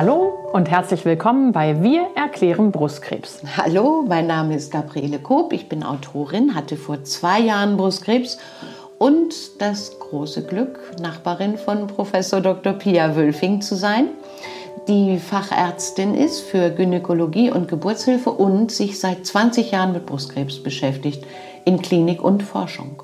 Hallo und herzlich willkommen bei Wir erklären Brustkrebs. Hallo, mein Name ist Gabriele Koop, ich bin Autorin, hatte vor zwei Jahren Brustkrebs und das große Glück, Nachbarin von Professor Dr. Pia Wölfing zu sein, die Fachärztin ist für Gynäkologie und Geburtshilfe und sich seit 20 Jahren mit Brustkrebs beschäftigt in Klinik und Forschung.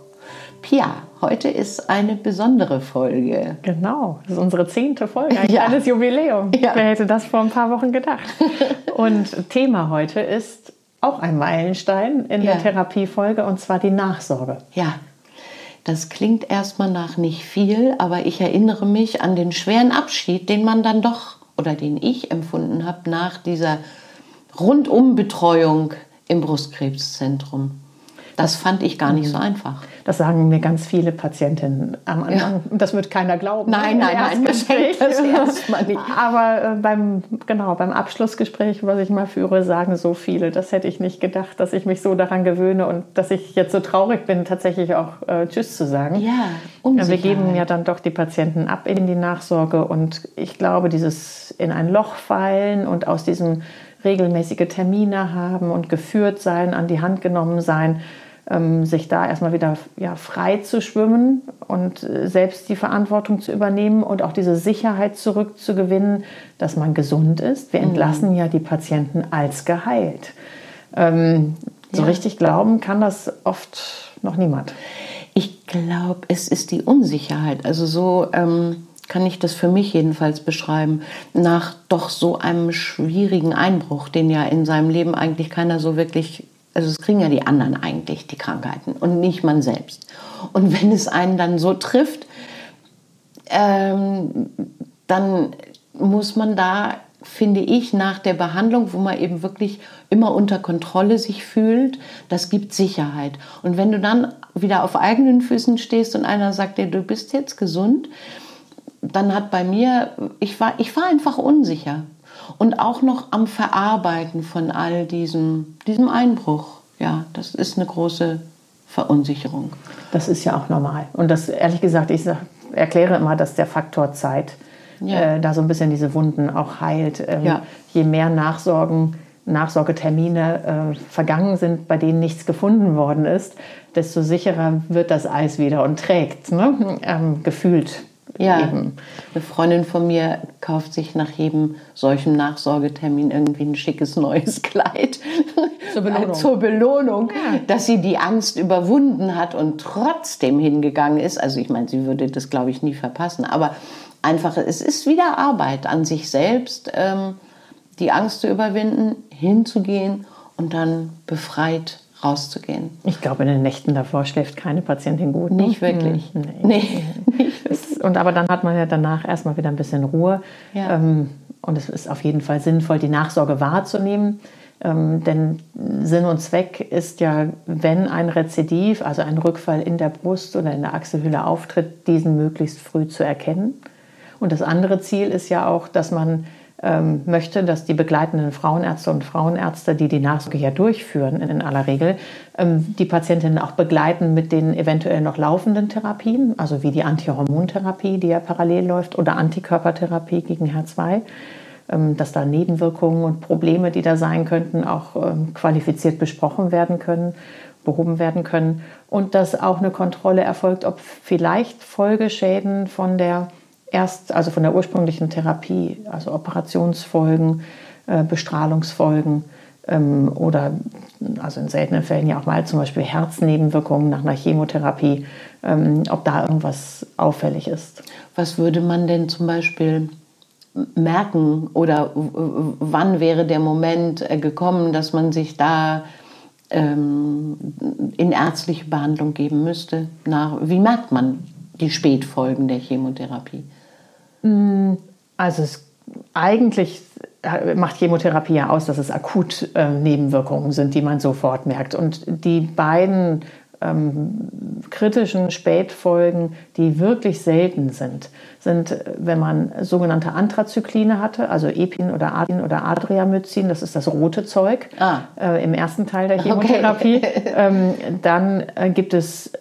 Pia, heute ist eine besondere Folge. Genau, das ist unsere zehnte Folge, ein ja. kleines Jubiläum. Ja. Wer hätte das vor ein paar Wochen gedacht? Und Thema heute ist auch ein Meilenstein in ja. der Therapiefolge und zwar die Nachsorge. Ja, das klingt erstmal nach nicht viel, aber ich erinnere mich an den schweren Abschied, den man dann doch oder den ich empfunden habe nach dieser Rundumbetreuung im Brustkrebszentrum. Das fand ich gar nicht so mhm. einfach. Das sagen mir ganz viele Patientinnen am Anfang. Ja. Das wird keiner glauben. Nein, nein, nein, das erstmal nicht. Aber äh, beim, genau, beim Abschlussgespräch, was ich mal führe, sagen so viele, das hätte ich nicht gedacht, dass ich mich so daran gewöhne und dass ich jetzt so traurig bin, tatsächlich auch äh, Tschüss zu sagen. Ja, Wir geben ja dann doch die Patienten ab in die Nachsorge und ich glaube, dieses in ein Loch fallen und aus diesem regelmäßige Termine haben und geführt sein, an die Hand genommen sein, sich da erstmal wieder ja, frei zu schwimmen und äh, selbst die Verantwortung zu übernehmen und auch diese Sicherheit zurückzugewinnen, dass man gesund ist. Wir mhm. entlassen ja die Patienten als geheilt. Ähm, so ja. richtig glauben kann das oft noch niemand. Ich glaube, es ist die Unsicherheit. Also so ähm, kann ich das für mich jedenfalls beschreiben. Nach doch so einem schwierigen Einbruch, den ja in seinem Leben eigentlich keiner so wirklich also es kriegen ja die anderen eigentlich die Krankheiten und nicht man selbst. Und wenn es einen dann so trifft, ähm, dann muss man da, finde ich, nach der Behandlung, wo man eben wirklich immer unter Kontrolle sich fühlt, das gibt Sicherheit. Und wenn du dann wieder auf eigenen Füßen stehst und einer sagt dir, du bist jetzt gesund, dann hat bei mir, ich war, ich war einfach unsicher und auch noch am Verarbeiten von all diesem, diesem Einbruch. Ja, das ist eine große Verunsicherung. Das ist ja auch normal. Und das, ehrlich gesagt, ich sag, erkläre immer, dass der Faktor Zeit ja. äh, da so ein bisschen diese Wunden auch heilt. Ähm, ja. Je mehr Nachsorgen, Nachsorgetermine äh, vergangen sind, bei denen nichts gefunden worden ist, desto sicherer wird das Eis wieder und trägt, ne? ähm, gefühlt ja, eben. eine Freundin von mir kauft sich nach jedem solchen Nachsorgetermin irgendwie ein schickes neues Kleid zur Belohnung, zur Belohnung ja. dass sie die Angst überwunden hat und trotzdem hingegangen ist. Also ich meine, sie würde das, glaube ich, nie verpassen. Aber einfach, es ist wieder Arbeit an sich selbst, ähm, die Angst zu überwinden, hinzugehen und dann befreit rauszugehen. Ich glaube, in den Nächten davor schläft keine Patientin gut. Ne? Nicht wirklich. Hm, nee. nee. Und aber dann hat man ja danach erstmal wieder ein bisschen Ruhe. Ja. Ähm, und es ist auf jeden Fall sinnvoll, die Nachsorge wahrzunehmen. Ähm, denn Sinn und Zweck ist ja, wenn ein Rezidiv, also ein Rückfall in der Brust oder in der Achselhülle auftritt, diesen möglichst früh zu erkennen. Und das andere Ziel ist ja auch, dass man ähm, möchte, dass die begleitenden Frauenärzte und Frauenärzte, die die Nachsorge ja durchführen in, aller Regel, ähm, die Patientinnen auch begleiten mit den eventuell noch laufenden Therapien, also wie die Antihormontherapie, die ja parallel läuft, oder Antikörpertherapie gegen HER2 ähm, dass da Nebenwirkungen und Probleme, die da sein könnten, auch qualifiziert besprochen werden können, behoben werden können. Und dass auch eine Kontrolle erfolgt, ob vielleicht Folgeschäden von der erst, also von der ursprünglichen Therapie, also Operationsfolgen, äh, Bestrahlungsfolgen ähm, oder also in seltenen Fällen ja auch mal zum Beispiel Herznebenwirkungen nach einer Chemotherapie, ähm, ob da irgendwas auffällig ist. Was würde man denn zum Beispiel merken oder wann wäre der Moment äh, gekommen, dass man sich da ähm, in ärztliche Behandlung geben müsste? Wie merkt man die Spätfolgen der Chemotherapie? Mm, also es, eigentlich macht Chemotherapie ja aus, dass es akut äh, Nebenwirkungen sind, die man sofort merkt. Und die beiden ähm, kritischen Spätfolgen, die wirklich selten sind, sind, wenn man sogenannte Antrazykline hatte, also Epin oder Adin oder Adriamycin, das ist das rote Zeug ah. äh, im ersten Teil der Chemotherapie. Okay. ähm, dann äh, gibt es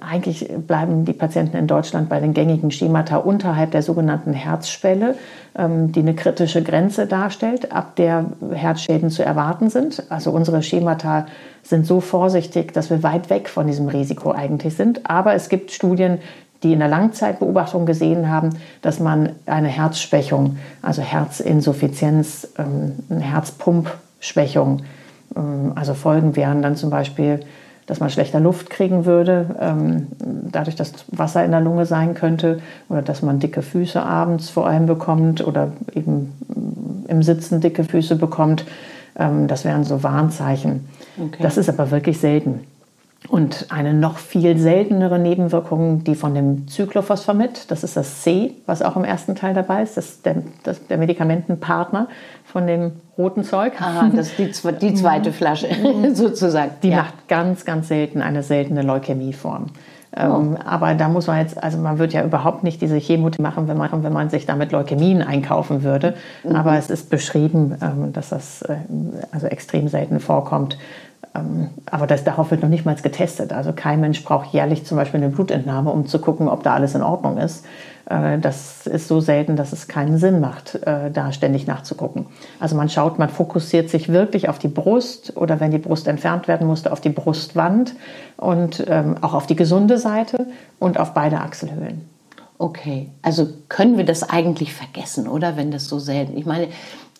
eigentlich bleiben die Patienten in Deutschland bei den gängigen Schemata unterhalb der sogenannten Herzschwelle, ähm, die eine kritische Grenze darstellt, ab der Herzschäden zu erwarten sind. Also unsere Schemata sind so vorsichtig, dass wir weit weg von diesem Risiko eigentlich sind. Aber es gibt Studien, die in der Langzeitbeobachtung gesehen haben, dass man eine Herzschwächung, also Herzinsuffizienz, ähm, eine Herzpumpschwächung, ähm, also Folgen wären dann zum Beispiel dass man schlechter Luft kriegen würde, ähm, dadurch, dass Wasser in der Lunge sein könnte oder dass man dicke Füße abends vor allem bekommt oder eben im Sitzen dicke Füße bekommt. Ähm, das wären so Warnzeichen. Okay. Das ist aber wirklich selten. Und eine noch viel seltenere Nebenwirkung, die von dem Cyclophosphamid, das ist das C, was auch im ersten Teil dabei ist, das ist der, das, der Medikamentenpartner von dem roten Zeug. Aha, das ist die, die zweite Flasche sozusagen. Die ja. macht ganz, ganz selten eine seltene Leukämieform. Ähm, oh. aber da muss man jetzt, also man wird ja überhaupt nicht diese Chemotherapie machen, wenn man, wenn man sich damit Leukämien einkaufen würde. Mhm. Aber es ist beschrieben, ähm, dass das äh, also extrem selten vorkommt. Ähm, aber das, darauf wird noch nicht mal getestet. Also kein Mensch braucht jährlich zum Beispiel eine Blutentnahme, um zu gucken, ob da alles in Ordnung ist. Äh, das ist so selten, dass es keinen Sinn macht, äh, da ständig nachzugucken. Also man schaut, man fokussiert sich wirklich auf die Brust oder wenn die Brust entfernt werden musste, auf die Brustwand und ähm, auch auf die gesunde Seite und auf beide Achselhöhlen. Okay, also können wir das eigentlich vergessen, oder wenn das so selten? Ich meine,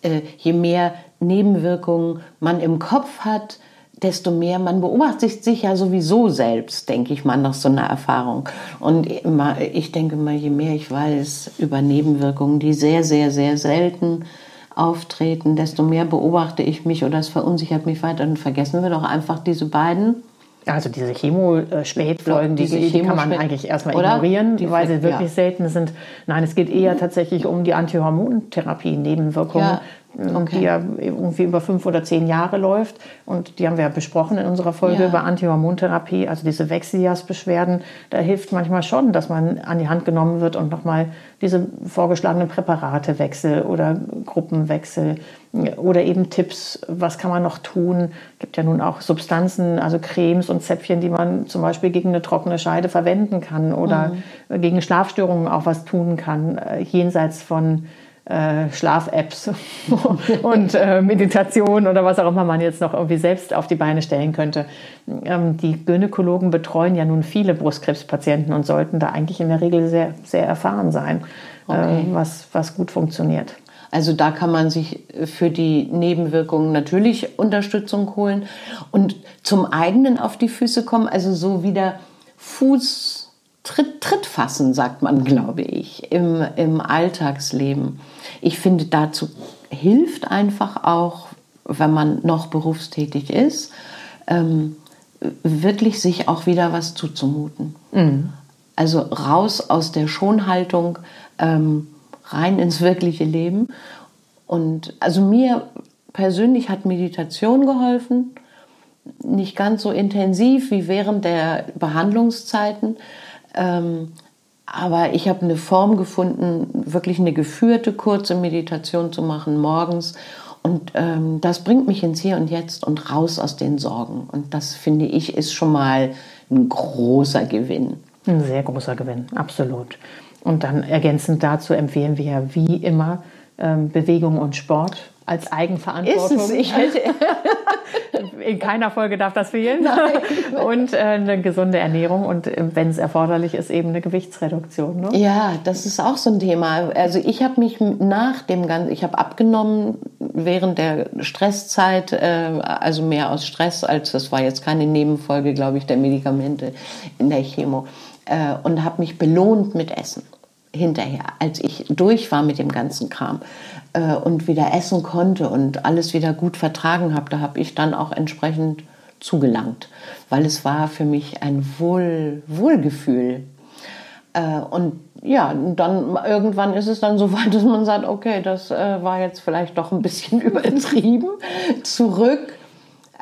äh, je mehr Nebenwirkungen man im Kopf hat, desto mehr, man beobachtet sich ja sowieso selbst, denke ich mal, nach so einer Erfahrung. Und ich denke mal, je mehr ich weiß über Nebenwirkungen, die sehr, sehr, sehr selten auftreten, desto mehr beobachte ich mich oder es verunsichert mich weiter. Und vergessen wir doch einfach diese beiden. Also diese Chemospätfolgen, die, die, die kann man eigentlich erstmal oder? ignorieren, die weil sie wirklich ja. selten sind. Nein, es geht eher tatsächlich um die Antihormontherapie, Nebenwirkungen. Ja okay. die ja irgendwie über fünf oder zehn Jahre läuft. Und die haben wir ja besprochen in unserer Folge ja. über Antihormontherapie, also diese Wechseljahrsbeschwerden. Da hilft manchmal schon, dass man an die Hand genommen wird und nochmal diese vorgeschlagenen Präparate wechselt oder Gruppenwechsel oder eben Tipps, was kann man noch tun. Es gibt ja nun auch Substanzen, also Cremes und Zäpfchen, die man zum Beispiel gegen eine trockene Scheide verwenden kann oder mhm. gegen Schlafstörungen auch was tun kann, äh, jenseits von äh, Schlaf-Apps und äh, Meditation oder was auch immer man jetzt noch irgendwie selbst auf die Beine stellen könnte. Ähm, die Gynäkologen betreuen ja nun viele Brustkrebspatienten und sollten da eigentlich in der Regel sehr, sehr erfahren sein, äh, okay. äh, was, was gut funktioniert. Also da kann man sich für die Nebenwirkungen natürlich Unterstützung holen und zum eigenen auf die Füße kommen, also so wieder Fuß Tritt, Tritt fassen, sagt man, glaube ich, im, im Alltagsleben. Ich finde, dazu hilft einfach auch, wenn man noch berufstätig ist, ähm, wirklich sich auch wieder was zuzumuten. Mhm. Also raus aus der Schonhaltung, ähm, rein ins wirkliche Leben. Und also mir persönlich hat Meditation geholfen, nicht ganz so intensiv wie während der Behandlungszeiten, ähm, aber ich habe eine Form gefunden, wirklich eine geführte kurze Meditation zu machen morgens. Und ähm, das bringt mich ins Hier und Jetzt und raus aus den Sorgen. Und das finde ich ist schon mal ein großer Gewinn. Ein sehr großer Gewinn, absolut. Und dann ergänzend dazu empfehlen wir wie immer ähm, Bewegung und Sport als Eigenverantwortung. Ist es, ich hätte In keiner Folge darf das fehlen. Nein. Und äh, eine gesunde Ernährung und äh, wenn es erforderlich ist, eben eine Gewichtsreduktion. Ne? Ja, das ist auch so ein Thema. Also ich habe mich nach dem Ganzen, ich habe abgenommen während der Stresszeit, äh, also mehr aus Stress, als das war jetzt keine Nebenfolge, glaube ich, der Medikamente in der Chemo. Äh, und habe mich belohnt mit Essen hinterher, als ich durch war mit dem ganzen Kram äh, und wieder essen konnte und alles wieder gut vertragen habe, da habe ich dann auch entsprechend zugelangt, weil es war für mich ein Wohl, Wohlgefühl. Äh, und ja, dann irgendwann ist es dann so weit, dass man sagt, okay, das äh, war jetzt vielleicht doch ein bisschen übertrieben. Zurück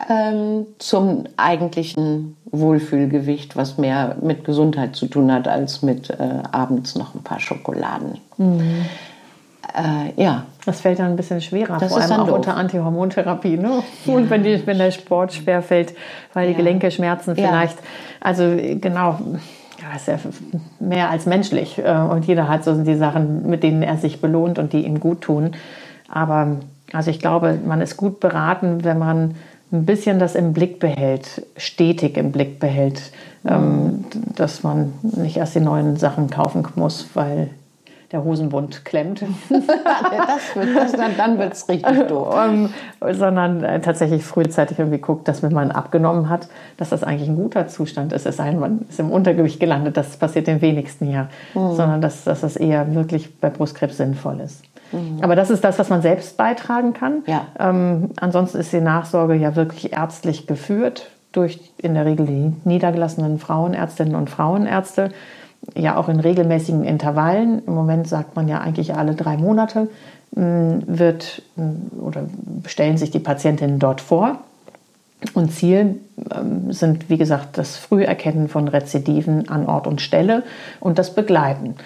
ähm, zum eigentlichen Wohlfühlgewicht, was mehr mit Gesundheit zu tun hat, als mit äh, abends noch ein paar Schokoladen. Mhm. äh, ja. Das fällt dann ein bisschen schwerer, das vor allem auch doof. unter Antihormontherapie. Ne? Ja, und wenn, die, wenn der Sport schwer fällt, weil die Gelenke schmerzen vielleicht. Also genau, ja, ist ja mehr als menschlich. Äh, und jeder hat so die Sachen, mit denen er sich belohnt und die ihm gut tun. Aber also ich glaube, man ist gut beraten, wenn man ein bisschen das im Blick behält, stetig im Blick behält, ähm, mhm. dass man nicht erst die neuen Sachen kaufen muss, weil der Hosenbund klemmt. das wird, das, dann dann wird es richtig doof. Um, sondern äh, tatsächlich frühzeitig irgendwie guckt, dass wenn man abgenommen hat, dass das eigentlich ein guter Zustand ist. Es sei denn, man ist im Untergewicht gelandet, das passiert den wenigsten ja. Mhm. Sondern dass, dass das eher wirklich bei Brustkrebs sinnvoll ist. Mhm. Aber das ist das, was man selbst beitragen kann. Ja. Ähm, ansonsten ist die Nachsorge ja wirklich ärztlich geführt durch in der Regel die niedergelassenen Frauenärztinnen und Frauenärzte ja auch in regelmäßigen Intervallen, im Moment sagt man ja eigentlich alle drei Monate, mm, wird mm, oder stellen sich die Patientinnen dort vor. Und Ziel ähm, sind, wie gesagt, das Früherkennen von Rezidiven an Ort und Stelle und das Begleiten.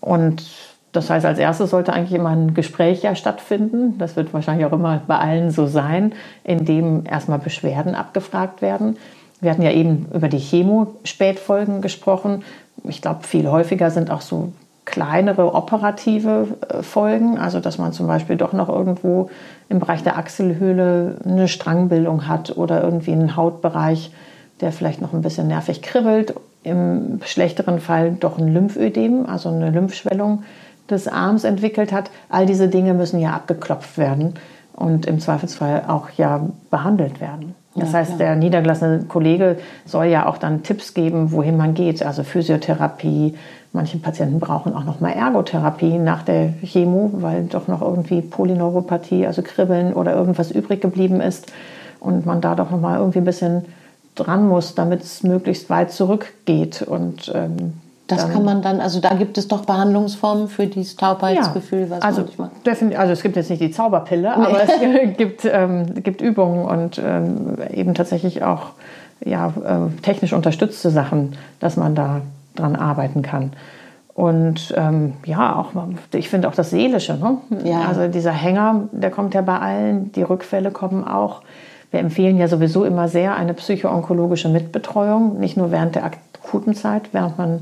Und das heißt, als erstes sollte eigentlich immer ein Gespräch ja stattfinden. Das wird wahrscheinlich auch immer bei allen so sein, in dem erstmal Beschwerden abgefragt werden. Wir hatten ja eben über die Chemo-Spätfolgen gesprochen ich glaube, viel häufiger sind auch so kleinere operative äh, Folgen, also dass man zum Beispiel doch noch irgendwo im Bereich der Achselhöhle eine Strangbildung hat oder irgendwie einen Hautbereich, der vielleicht noch ein bisschen nervig kribbelt. Im schlechteren Fall doch ein Lymphödem, also eine Lymphschwellung des Arms entwickelt hat. All diese Dinge müssen ja abgeklopft werden und im Zweifelsfall auch ja behandelt werden. Das ja, heißt, klar. der niedergelassene Kollege soll ja auch dann Tipps geben, wohin man geht. Also Physiotherapie. Manche Patienten brauchen auch noch mal Ergotherapie nach der Chemo, weil doch noch irgendwie Polyneuropathie, also Kribbeln oder irgendwas übrig geblieben ist und man da doch noch mal irgendwie ein bisschen dran muss, damit es möglichst weit zurückgeht und ähm, das kann man dann, also da gibt es doch Behandlungsformen für dieses Taubheitsgefühl, ja, was also, also es gibt jetzt nicht die Zauberpille, nee. aber es gibt, ähm, gibt Übungen und ähm, eben tatsächlich auch ja, äh, technisch unterstützte Sachen, dass man da dran arbeiten kann. Und ähm, ja, auch ich finde auch das Seelische. Ne? Ja. Also dieser Hänger, der kommt ja bei allen, die Rückfälle kommen auch. Wir empfehlen ja sowieso immer sehr eine psychoonkologische Mitbetreuung, nicht nur während der akuten Zeit, während man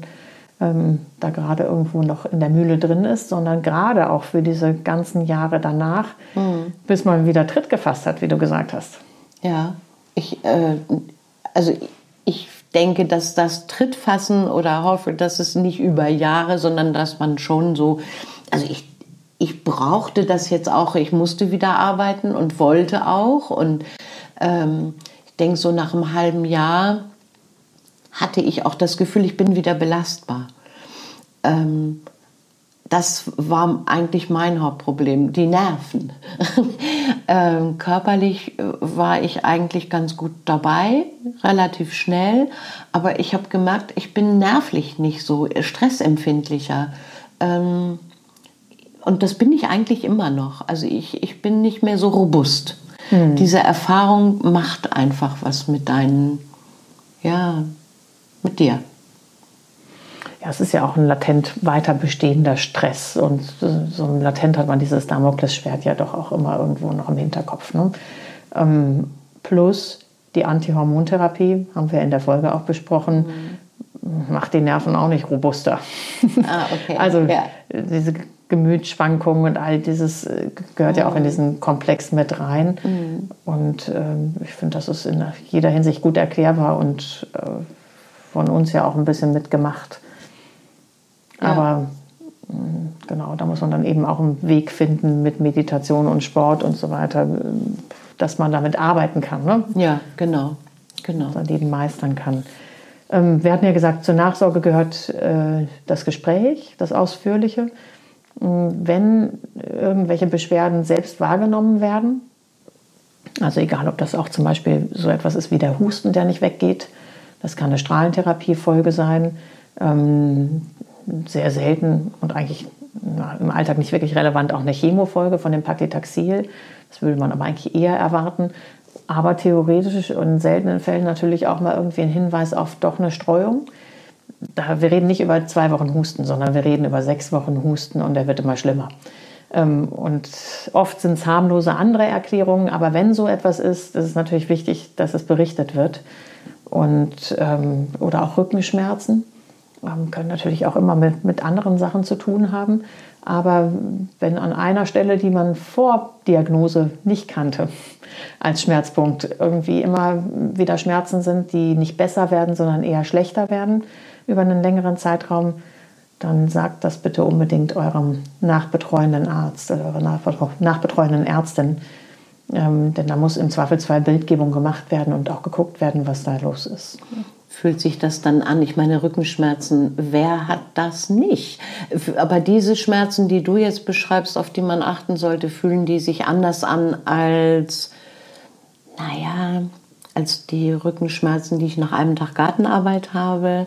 ähm, da gerade irgendwo noch in der Mühle drin ist, sondern gerade auch für diese ganzen Jahre danach, mhm. bis man wieder Tritt gefasst hat, wie du gesagt hast. Ja, ich, äh, also ich denke, dass das Trittfassen oder hoffe, dass es nicht über Jahre, sondern dass man schon so, also ich, ich brauchte das jetzt auch, ich musste wieder arbeiten und wollte auch und ähm, ich denke so nach einem halben Jahr hatte ich auch das Gefühl, ich bin wieder belastbar. Ähm, das war eigentlich mein Hauptproblem, die Nerven. ähm, körperlich äh, war ich eigentlich ganz gut dabei, relativ schnell, aber ich habe gemerkt, ich bin nervlich nicht so stressempfindlicher. Ähm, und das bin ich eigentlich immer noch. Also ich, ich bin nicht mehr so robust. Hm. Diese Erfahrung macht einfach was mit deinen, ja, mit dir? Ja, es ist ja auch ein latent weiter bestehender Stress. Und so ein latent hat man dieses Damoklesschwert ja doch auch immer irgendwo noch im Hinterkopf. Ne? Ähm, plus die Antihormontherapie, haben wir in der Folge auch besprochen, mhm. macht die Nerven auch nicht robuster. Ah, okay. also ja. diese Gemütsschwankungen und all dieses äh, gehört mhm. ja auch in mhm. diesen Komplex mit rein. Mhm. Und ähm, ich finde, das ist in jeder Hinsicht gut erklärbar und äh, von uns ja auch ein bisschen mitgemacht. Ja. Aber mm, genau, da muss man dann eben auch einen Weg finden mit Meditation und Sport und so weiter, dass man damit arbeiten kann. Ne? Ja, genau. genau. Dass man eben meistern kann. Ähm, wir hatten ja gesagt, zur Nachsorge gehört äh, das Gespräch, das Ausführliche. Mm, wenn irgendwelche Beschwerden selbst wahrgenommen werden, also egal, ob das auch zum Beispiel so etwas ist wie der Husten, der nicht weggeht, das kann eine Strahlentherapiefolge sein, ähm, sehr selten und eigentlich im Alltag nicht wirklich relevant auch eine Chemofolge von dem Paclitaxel. Das würde man aber eigentlich eher erwarten. Aber theoretisch und in seltenen Fällen natürlich auch mal irgendwie ein Hinweis auf doch eine Streuung. Da, wir reden nicht über zwei Wochen Husten, sondern wir reden über sechs Wochen Husten und der wird immer schlimmer. Ähm, und oft sind es harmlose andere Erklärungen, aber wenn so etwas ist, ist es natürlich wichtig, dass es berichtet wird. Und, ähm, oder auch Rückenschmerzen ähm, können natürlich auch immer mit, mit anderen Sachen zu tun haben. Aber wenn an einer Stelle, die man vor Diagnose nicht kannte, als Schmerzpunkt irgendwie immer wieder Schmerzen sind, die nicht besser werden, sondern eher schlechter werden über einen längeren Zeitraum, dann sagt das bitte unbedingt eurem nachbetreuenden Arzt oder eurer nachbetreuenden Ärztin. Ähm, denn da muss im Zweifelsfall Bildgebung gemacht werden und auch geguckt werden, was da los ist fühlt sich das dann an? Ich meine, Rückenschmerzen, wer hat das nicht? Aber diese Schmerzen, die du jetzt beschreibst, auf die man achten sollte, fühlen die sich anders an als, naja, als die Rückenschmerzen, die ich nach einem Tag Gartenarbeit habe.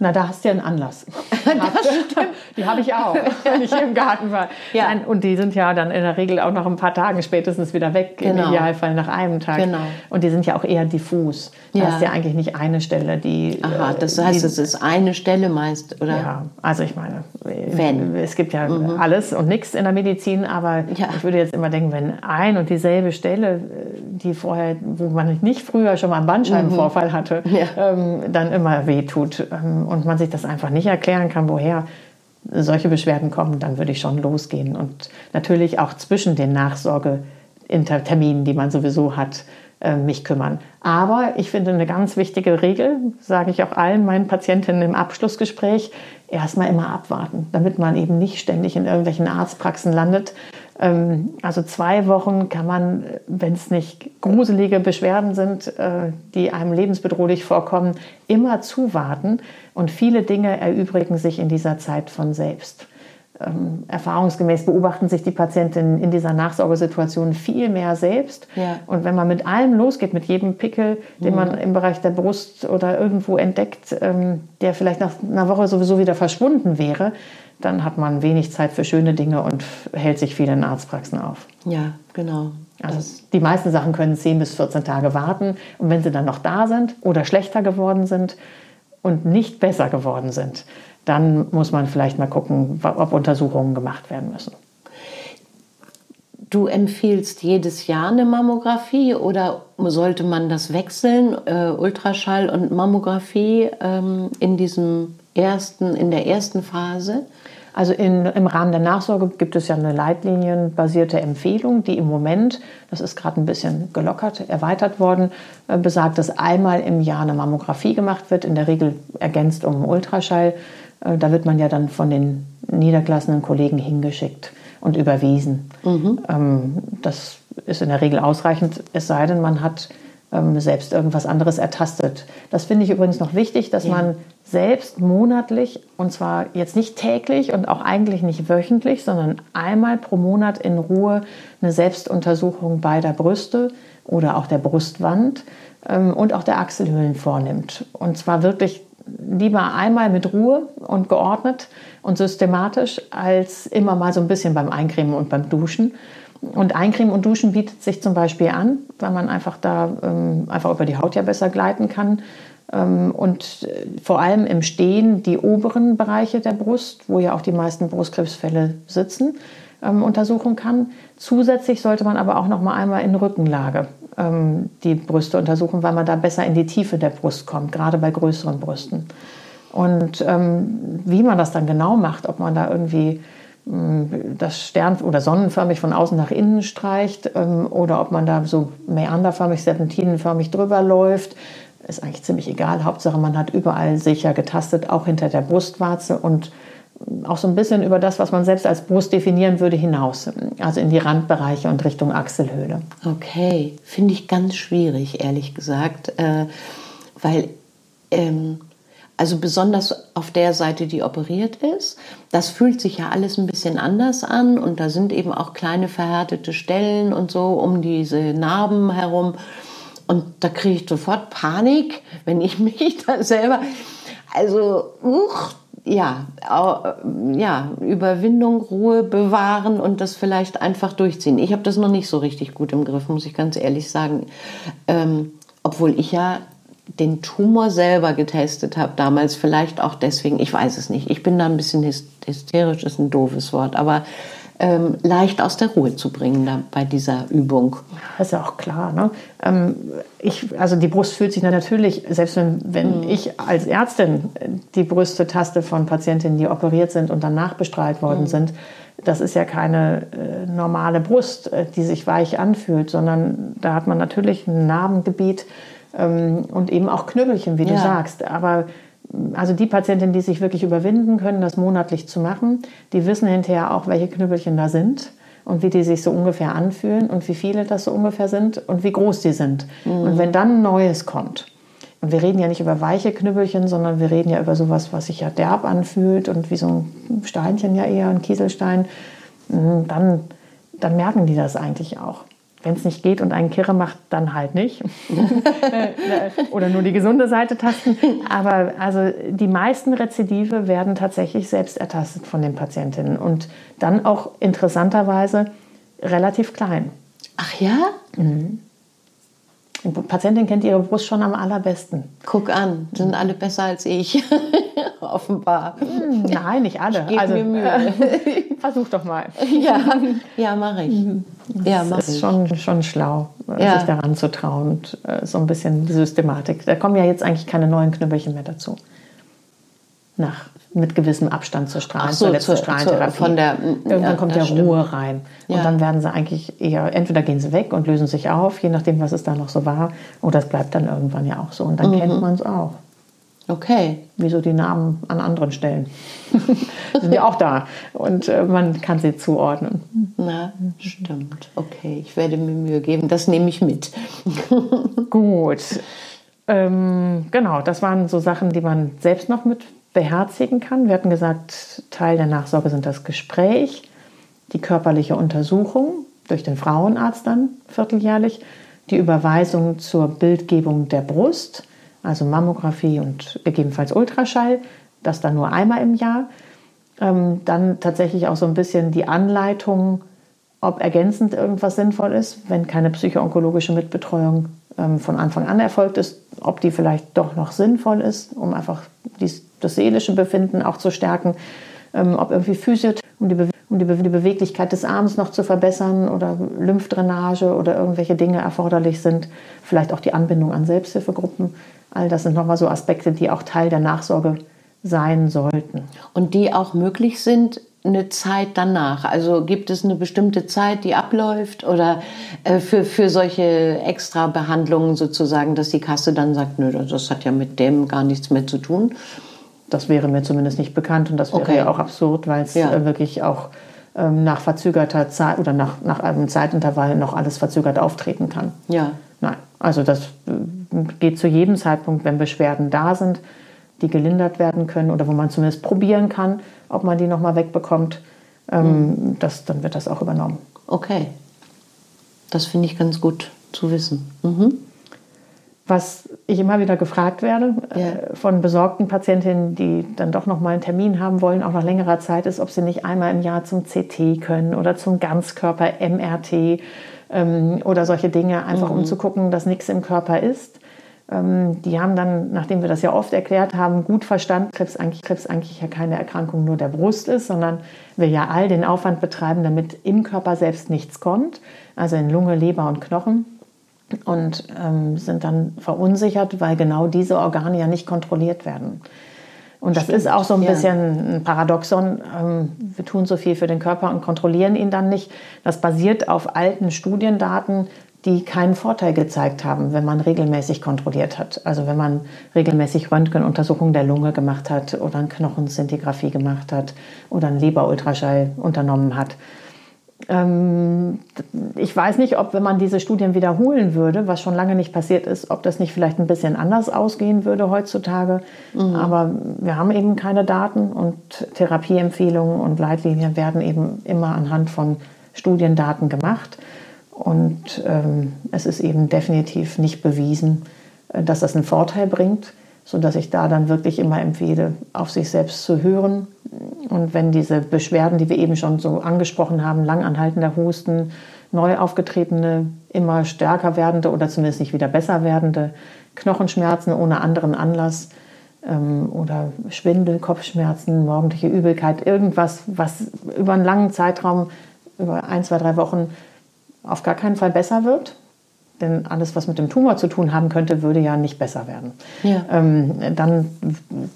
Na, da hast du ja einen Anlass. die habe ich auch, wenn ich im Garten war. Ja. Nein, und die sind ja dann in der Regel auch nach ein paar Tagen spätestens wieder weg, genau. im Idealfall nach einem Tag. Genau. Und die sind ja auch eher diffus. Da ja. hast ja eigentlich nicht eine Stelle, die. Aha, das heißt, die, es ist eine Stelle meist, oder? Ja, also ich meine, wenn. es gibt ja mhm. alles und nichts in der Medizin, aber ja. ich würde jetzt immer denken, wenn ein und dieselbe Stelle, die vorher, wo man nicht früher schon mal einen Bandscheibenvorfall mhm. hatte, ähm, dann immer wehtut. Ähm, und man sich das einfach nicht erklären kann, woher solche Beschwerden kommen, dann würde ich schon losgehen. Und natürlich auch zwischen den Nachsorgeterminen, die man sowieso hat, äh, mich kümmern. Aber ich finde eine ganz wichtige Regel, sage ich auch allen meinen Patientinnen im Abschlussgespräch, erstmal immer abwarten, damit man eben nicht ständig in irgendwelchen Arztpraxen landet. Ähm, also zwei Wochen kann man, wenn es nicht gruselige Beschwerden sind, äh, die einem lebensbedrohlich vorkommen, immer zuwarten. Und viele Dinge erübrigen sich in dieser Zeit von selbst ähm, erfahrungsgemäß beobachten sich die Patientinnen in dieser Nachsorgesituation viel mehr selbst. Ja. Und wenn man mit allem losgeht, mit jedem Pickel, den mhm. man im Bereich der Brust oder irgendwo entdeckt, ähm, der vielleicht nach einer Woche sowieso wieder verschwunden wäre, dann hat man wenig Zeit für schöne Dinge und hält sich viel in Arztpraxen auf. Ja, genau. Also die meisten Sachen können 10 bis 14 Tage warten. Und wenn sie dann noch da sind oder schlechter geworden sind und nicht besser geworden sind, dann muss man vielleicht mal gucken, ob Untersuchungen gemacht werden müssen. Du empfiehlst jedes Jahr eine Mammographie oder sollte man das wechseln, äh, Ultraschall und Mammographie ähm, in diesem ersten, in der ersten Phase? Also in, im Rahmen der Nachsorge gibt es ja eine leitlinienbasierte Empfehlung, die im Moment, das ist gerade ein bisschen gelockert, erweitert worden, äh, besagt, dass einmal im Jahr eine Mammographie gemacht wird, in der Regel ergänzt um Ultraschall. Äh, da wird man ja dann von den niedergelassenen Kollegen hingeschickt und überwiesen. Mhm. Ähm, das ist in der Regel ausreichend, es sei denn, man hat ähm, selbst irgendwas anderes ertastet. Das finde ich übrigens noch wichtig, dass ja. man selbst monatlich, und zwar jetzt nicht täglich und auch eigentlich nicht wöchentlich, sondern einmal pro Monat in Ruhe eine Selbstuntersuchung beider Brüste oder auch der Brustwand ähm, und auch der Achselhöhlen vornimmt. Und zwar wirklich lieber einmal mit Ruhe und geordnet und systematisch, als immer mal so ein bisschen beim Eincremen und beim Duschen. Und Eincremen und Duschen bietet sich zum Beispiel an, weil man einfach da ähm, einfach über die Haut ja besser gleiten kann. Ähm, und äh, vor allem im Stehen die oberen Bereiche der Brust, wo ja auch die meisten Brustkrebsfälle sitzen, ähm, untersuchen kann. Zusätzlich sollte man aber auch noch mal einmal in Rückenlage die Brüste untersuchen, weil man da besser in die Tiefe der Brust kommt, gerade bei größeren Brüsten. Und ähm, wie man das dann genau macht, ob man da irgendwie ähm, das stern- oder sonnenförmig von außen nach innen streicht ähm, oder ob man da so meanderförmig, serpentinenförmig drüber läuft, ist eigentlich ziemlich egal. Hauptsache, man hat überall sicher getastet, auch hinter der Brustwarze und auch so ein bisschen über das, was man selbst als Brust definieren würde, hinaus. Also in die Randbereiche und Richtung Achselhöhle. Okay, finde ich ganz schwierig, ehrlich gesagt, äh, weil ähm, also besonders auf der Seite, die operiert ist, das fühlt sich ja alles ein bisschen anders an und da sind eben auch kleine verhärtete Stellen und so um diese Narben herum. Und da kriege ich sofort Panik, wenn ich mich da selber. Also, uch, ja, ja, Überwindung, Ruhe bewahren und das vielleicht einfach durchziehen. Ich habe das noch nicht so richtig gut im Griff, muss ich ganz ehrlich sagen. Ähm, obwohl ich ja den Tumor selber getestet habe damals, vielleicht auch deswegen, ich weiß es nicht. Ich bin da ein bisschen hysterisch, ist ein doofes Wort, aber ähm, leicht aus der Ruhe zu bringen da, bei dieser Übung. Das ist ja auch klar. Ne? Ähm, ich, also die Brust fühlt sich natürlich, selbst wenn, wenn mhm. ich als Ärztin die Brüste taste von Patientinnen, die operiert sind und danach bestrahlt worden mhm. sind, das ist ja keine äh, normale Brust, äh, die sich weich anfühlt, sondern da hat man natürlich ein Narbengebiet ähm, und eben auch Knüppelchen, wie ja. du sagst. Aber also die Patientinnen, die sich wirklich überwinden können, das monatlich zu machen, die wissen hinterher auch, welche Knüppelchen da sind und wie die sich so ungefähr anfühlen und wie viele das so ungefähr sind und wie groß die sind. Mhm. Und wenn dann ein Neues kommt, und wir reden ja nicht über weiche Knüppelchen, sondern wir reden ja über sowas, was sich ja derb anfühlt und wie so ein Steinchen ja eher, ein Kieselstein, mhm, dann, dann merken die das eigentlich auch. Wenn es nicht geht und einen Kirre macht, dann halt nicht. Oder nur die gesunde Seite tasten. Aber also die meisten Rezidive werden tatsächlich selbst ertastet von den Patientinnen und dann auch interessanterweise relativ klein. Ach ja? Mhm. Die Patientin kennt ihre Brust schon am allerbesten. Guck an, sind alle besser als ich. Offenbar. Hm, nein, nicht alle. Ich also, mir Mühe. Versuch doch mal. Ja, ja mache ich. Ja, mach ist ich. Schon, schon schlau, äh, ja. sich daran zu trauen und äh, so ein bisschen Systematik. Da kommen ja jetzt eigentlich keine neuen Knüppelchen mehr dazu. Nach mit gewissem Abstand zur Strahlen, so, zur letzten zur, Strahlentherapie. Zur, von der, Irgendwann ja, kommt ja Ruhe rein. Und ja. dann werden sie eigentlich eher, entweder gehen sie weg und lösen sich auf, je nachdem, was es da noch so war, oder es bleibt dann irgendwann ja auch so. Und dann mhm. kennt man es auch. Okay. Wieso die Namen an anderen Stellen? sind ja auch da. Und äh, man kann sie zuordnen. Na, stimmt. Okay, ich werde mir Mühe geben. Das nehme ich mit. Gut. Ähm, genau, das waren so Sachen, die man selbst noch mit beherzigen kann. Wir hatten gesagt, Teil der Nachsorge sind das Gespräch, die körperliche Untersuchung durch den Frauenarzt dann vierteljährlich, die Überweisung zur Bildgebung der Brust, also Mammographie und gegebenenfalls Ultraschall, das dann nur einmal im Jahr. Ähm, dann tatsächlich auch so ein bisschen die Anleitung, ob ergänzend irgendwas sinnvoll ist, wenn keine psychoonkologische Mitbetreuung ähm, von Anfang an erfolgt ist, ob die vielleicht doch noch sinnvoll ist, um einfach dies, das seelische Befinden auch zu stärken, ähm, ob irgendwie Physio, um, die, um die, die, Beweglichkeit des Arms noch zu verbessern oder Lymphdrainage oder irgendwelche Dinge erforderlich sind, vielleicht auch die Anbindung an Selbsthilfegruppen. All das sind nochmal so Aspekte, die auch Teil der Nachsorge sein sollten. Und die auch möglich sind eine Zeit danach? Also gibt es eine bestimmte Zeit, die abläuft oder äh, für, für solche extra Behandlungen sozusagen, dass die Kasse dann sagt, nö, das hat ja mit dem gar nichts mehr zu tun? Das wäre mir zumindest nicht bekannt und das wäre okay. ja auch absurd, weil es ja. Äh, wirklich auch ähm, nach verzögerter Zeit oder nach, nach einem Zeitintervall noch alles verzögert auftreten kann. Ja. Nein, also das äh, geht zu jedem Zeitpunkt, wenn Beschwerden da sind, die gelindert werden können oder wo man zumindest probieren kann, ob man die nochmal wegbekommt, mhm. das, dann wird das auch übernommen. Okay, das finde ich ganz gut zu wissen. Mhm. Was ich immer wieder gefragt werde äh, ja. von besorgten Patientinnen, die dann doch noch mal einen Termin haben wollen, auch nach längerer Zeit, ist, ob sie nicht einmal im Jahr zum CT können oder zum Ganzkörper-MRT ähm, oder solche Dinge, einfach mhm. um zu gucken, dass nichts im Körper ist. Ähm, die haben dann, nachdem wir das ja oft erklärt haben, gut verstanden, Krebs eigentlich, Krebs eigentlich ja keine Erkrankung nur der Brust ist, sondern wir ja all den Aufwand betreiben, damit im Körper selbst nichts kommt, also in Lunge, Leber und Knochen. Und ähm, sind dann verunsichert, weil genau diese Organe ja nicht kontrolliert werden. Und das Stimmt, ist auch so ein bisschen ein Paradoxon. Ähm, wir tun so viel für den Körper und kontrollieren ihn dann nicht. Das basiert auf alten Studiendaten, die keinen Vorteil gezeigt haben, wenn man regelmäßig kontrolliert hat. Also wenn man regelmäßig Röntgenuntersuchungen der Lunge gemacht hat oder eine Knochensintigraphie gemacht hat oder einen Leberultraschall unternommen hat. Ähm, ich weiß nicht, ob wenn man diese Studien wiederholen würde, was schon lange nicht passiert ist, ob das nicht vielleicht ein bisschen anders ausgehen würde heutzutage. Mhm. Aber wir haben eben keine Daten und Therapieempfehlungen und Leitlinien werden eben immer anhand von Studiendaten gemacht. Und ähm, es ist eben definitiv nicht bewiesen, äh, dass das einen Vorteil bringt, sodass ich da dann wirklich immer empfehle, auf sich selbst zu hören. Und wenn diese Beschwerden, die wir eben schon so angesprochen haben, langanhaltender Husten, neu aufgetretene, immer stärker werdende oder zumindest nicht wieder besser werdende Knochenschmerzen ohne anderen Anlass ähm, oder Schwindel, Kopfschmerzen, morgendliche Übelkeit, irgendwas, was über einen langen Zeitraum über ein, zwei, drei Wochen auf gar keinen Fall besser wird. Denn alles, was mit dem Tumor zu tun haben könnte, würde ja nicht besser werden. Ja. Ähm, dann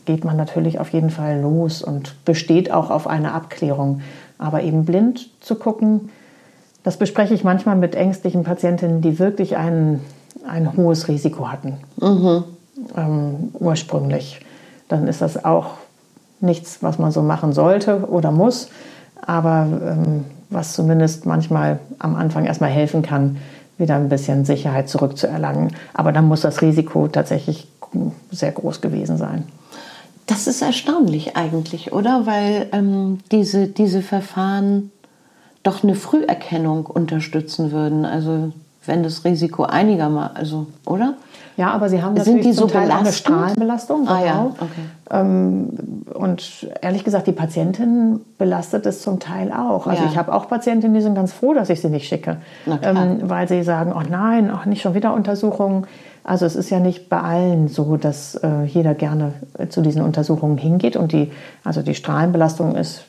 geht man natürlich auf jeden Fall los und besteht auch auf eine Abklärung. Aber eben blind zu gucken, das bespreche ich manchmal mit ängstlichen Patientinnen, die wirklich ein, ein hohes Risiko hatten. Mhm. Ähm, ursprünglich. Dann ist das auch nichts, was man so machen sollte oder muss, aber ähm, was zumindest manchmal am Anfang erstmal helfen kann, wieder ein bisschen Sicherheit zurückzuerlangen. Aber dann muss das Risiko tatsächlich sehr groß gewesen sein. Das ist erstaunlich eigentlich, oder? Weil ähm, diese, diese Verfahren doch eine Früherkennung unterstützen würden. Also wenn das Risiko einigermaßen, also, oder? Ja, aber sie haben natürlich Sind die zum so Teil belastend? eine Strahlenbelastung. Ah, ja. Genau. Okay. Ähm, und ehrlich gesagt, die Patientin belastet es zum Teil auch. Also ja. ich habe auch Patientinnen, die sind ganz froh, dass ich sie nicht schicke, ähm, weil sie sagen, oh nein, auch nicht schon wieder Untersuchungen. Also es ist ja nicht bei allen so, dass äh, jeder gerne zu diesen Untersuchungen hingeht und die, also die Strahlenbelastung ist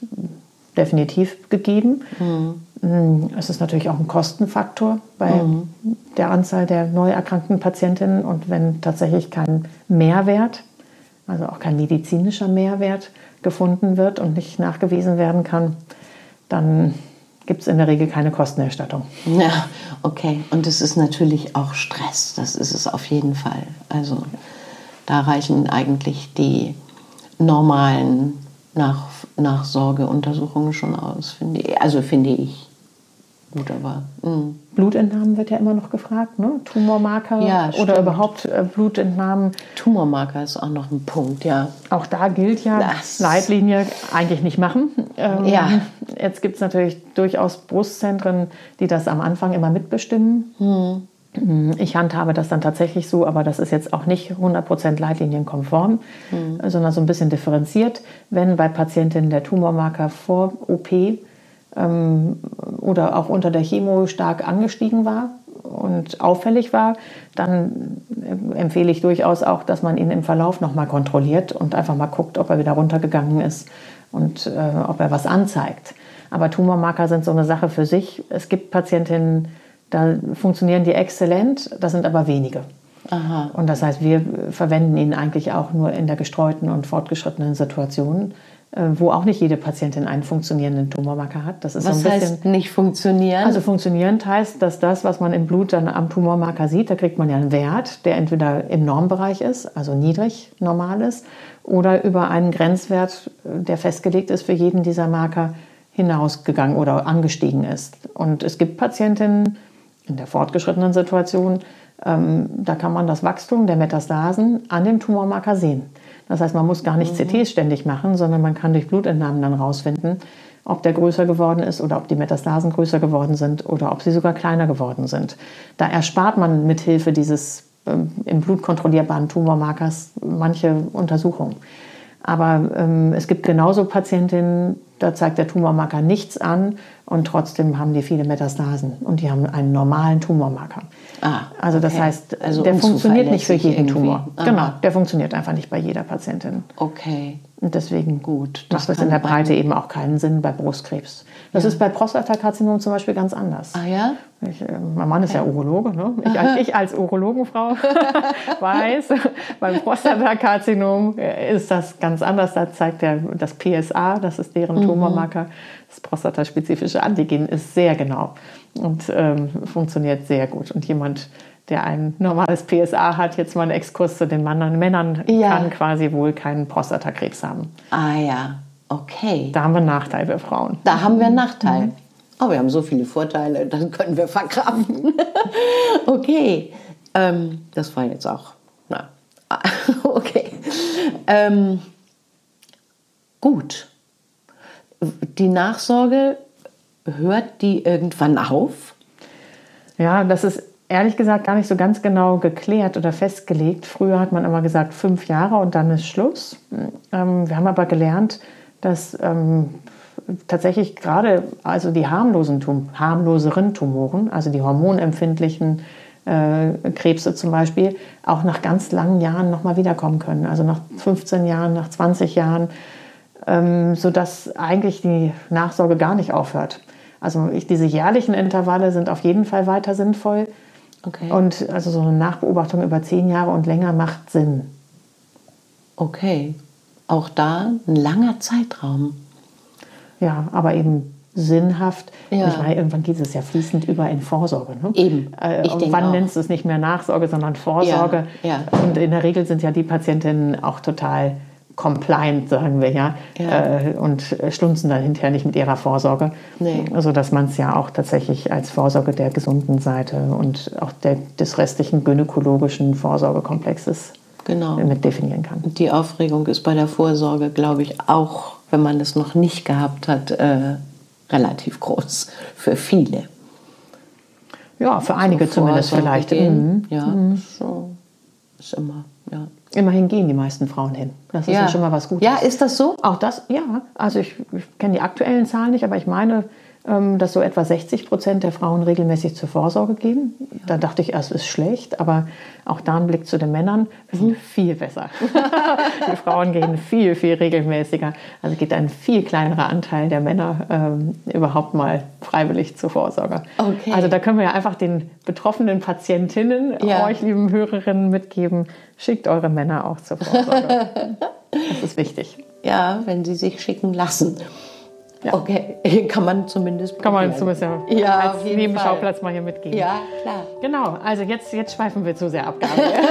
definitiv gegeben. Mhm. Mm, es ist natürlich auch ein Kostenfaktor bei mhm. der Anzahl der neu erkrankten Patientinnen. Und wenn tatsächlich kein Mehrwert, also auch kein medizinischer Mehrwert gefunden wird und nicht nachgewiesen werden kann, dann gibt es in der Regel keine Kostenerstattung. Ja, okay. Und es ist natürlich auch Stress. Das ist es auf jeden Fall. Also da reichen eigentlich die normalen Nach Nachsorgeuntersuchungen schon aus, finde ich. Also finde ich. Gut, aber. Mh. Blutentnahmen wird ja immer noch gefragt, ne? Tumormarker ja, oder überhaupt äh, Blutentnahmen. Tumormarker ist auch noch ein Punkt, ja. Auch da gilt ja das Leitlinie eigentlich nicht machen. Ähm, ja. Jetzt gibt es natürlich durchaus Brustzentren, die das am Anfang immer mitbestimmen. Hm. Ich handhabe das dann tatsächlich so, aber das ist jetzt auch nicht 100% leitlinienkonform, hm. sondern so ein bisschen differenziert. Wenn bei Patientinnen der Tumormarker vor OP ähm, oder auch unter der Chemo stark angestiegen war und auffällig war, dann empfehle ich durchaus auch, dass man ihn im Verlauf nochmal kontrolliert und einfach mal guckt, ob er wieder runtergegangen ist und äh, ob er was anzeigt. Aber Tumormarker sind so eine Sache für sich. Es gibt Patientinnen, da funktionieren die exzellent, das sind aber wenige. Aha. Und das heißt, wir verwenden ihn eigentlich auch nur in der gestreuten und fortgeschrittenen Situation. Äh, wo auch nicht jede Patientin einen funktionierenden Tumormarker hat. Das ist was so ein bisschen, heißt nicht funktionieren? Also funktionierend heißt, dass das, was man im Blut dann am Tumormarker sieht, da kriegt man ja einen Wert, der entweder im Normbereich ist, also niedrig, normal ist, oder über einen Grenzwert, der festgelegt ist für jeden dieser Marker, hinausgegangen oder angestiegen ist. Und es gibt Patientinnen in der fortgeschrittenen Situation, ähm, da kann man das Wachstum der Metastasen an dem Tumormarker sehen. Das heißt, man muss gar nicht mhm. CTs ständig machen, sondern man kann durch Blutentnahmen dann rausfinden, ob der größer geworden ist oder ob die Metastasen größer geworden sind oder ob sie sogar kleiner geworden sind. Da erspart man mithilfe dieses ähm, im Blut kontrollierbaren Tumormarkers manche Untersuchungen. Aber ähm, es gibt genauso Patientinnen, da zeigt der Tumormarker nichts an und trotzdem haben die viele Metastasen und die haben einen normalen Tumormarker. Ah, also das okay. heißt, also der funktioniert nicht für jeden irgendwie. Tumor. Aha. Genau, der funktioniert einfach nicht bei jeder Patientin. Okay. Und deswegen gut, macht das in der Breite eben auch keinen Sinn bei Brustkrebs. Das ja. ist bei Prostatakarzinom zum Beispiel ganz anders. Ah ja? Ich, äh, mein Mann ist ja Urologe. Ne? Ich, ich als Urologenfrau weiß, beim Prostatakarzinom ist das ganz anders. Da zeigt der, das PSA, das ist deren mhm. Tumormarker, das prostataspezifische Antigen, ist sehr genau und ähm, funktioniert sehr gut. Und jemand, der ein normales PSA hat, jetzt mal einen Exkurs zu den Männern, Männern ja. kann quasi wohl keinen Prostatakrebs haben. Ah ja, okay. Da haben wir einen Nachteil für Frauen. Da haben wir einen Nachteil. Mhm. Aber wir haben so viele Vorteile, das können wir verkraften. okay, ähm, das war jetzt auch, na, okay. Ähm, gut. Die Nachsorge hört die irgendwann auf? Ja, das ist ehrlich gesagt gar nicht so ganz genau geklärt oder festgelegt. Früher hat man immer gesagt fünf Jahre und dann ist Schluss. Ähm, wir haben aber gelernt, dass ähm, tatsächlich gerade also die harmlosen, harmloseren Tumoren, also die hormonempfindlichen äh, Krebse zum Beispiel, auch nach ganz langen Jahren nochmal wiederkommen können. Also nach 15 Jahren, nach 20 Jahren, ähm, sodass eigentlich die Nachsorge gar nicht aufhört. Also ich, diese jährlichen Intervalle sind auf jeden Fall weiter sinnvoll. Okay. Und also so eine Nachbeobachtung über zehn Jahre und länger macht Sinn. Okay. Auch da ein langer Zeitraum. Ja, aber eben sinnhaft. Ja. Ich meine, irgendwann geht es ja fließend über in Vorsorge. Ne? Eben. Äh, ich wann auch. nennst du es nicht mehr Nachsorge, sondern Vorsorge? Ja. ja. Und in der Regel sind ja die Patientinnen auch total compliant, sagen wir ja, ja. Äh, und stunzen dann hinterher nicht mit ihrer Vorsorge. Nee. Also dass man es ja auch tatsächlich als Vorsorge der gesunden Seite und auch der, des restlichen gynäkologischen Vorsorgekomplexes genau. mit definieren kann. Die Aufregung ist bei der Vorsorge, glaube ich, auch, wenn man es noch nicht gehabt hat, äh, relativ groß für viele. Ja, für einige so zumindest vielleicht. Mhm. Ja, mhm. so ist immer, ja. Immerhin gehen die meisten Frauen hin. Das ist ja, ja schon mal was Gutes. Ja, ist das so? Auch das, ja. Also ich, ich kenne die aktuellen Zahlen nicht, aber ich meine, dass so etwa 60 Prozent der Frauen regelmäßig zur Vorsorge gehen. Da dachte ich erst, ist schlecht, aber auch da ein Blick zu den Männern, wir sind viel besser. die Frauen gehen viel, viel regelmäßiger. Also geht ein viel kleinerer Anteil der Männer ähm, überhaupt mal freiwillig zur Vorsorge. Okay. Also da können wir ja einfach den betroffenen Patientinnen, ja. euch lieben Hörerinnen mitgeben, schickt eure Männer auch zur Vorsorge. das ist wichtig. Ja, wenn sie sich schicken lassen. Ja. Okay, kann man zumindest Kann man zumindest ja, ja als Nebenschauplatz mal hier mitgeben. Ja, klar. Genau, also jetzt, jetzt schweifen wir zu sehr ab,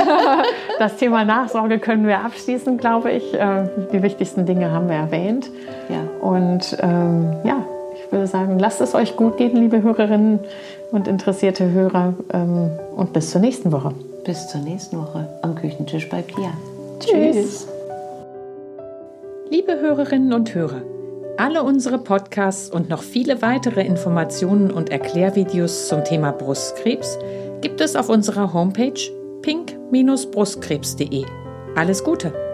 Das Thema Nachsorge können wir abschließen, glaube ich. Äh, die wichtigsten Dinge haben wir erwähnt. Ja. Und ähm, ja, ich würde sagen, lasst es euch gut gehen, liebe Hörerinnen und interessierte Hörer. Ähm, und bis zur nächsten Woche. Bis zur nächsten Woche am Küchentisch bei Pia. Tschüss. Tschüss. Liebe Hörerinnen und Hörer, alle unsere Podcasts und noch viele weitere Informationen und Erklärvideos zum Thema Brustkrebs gibt es auf unserer Homepage pink-brustkrebs.de. Alles Gute!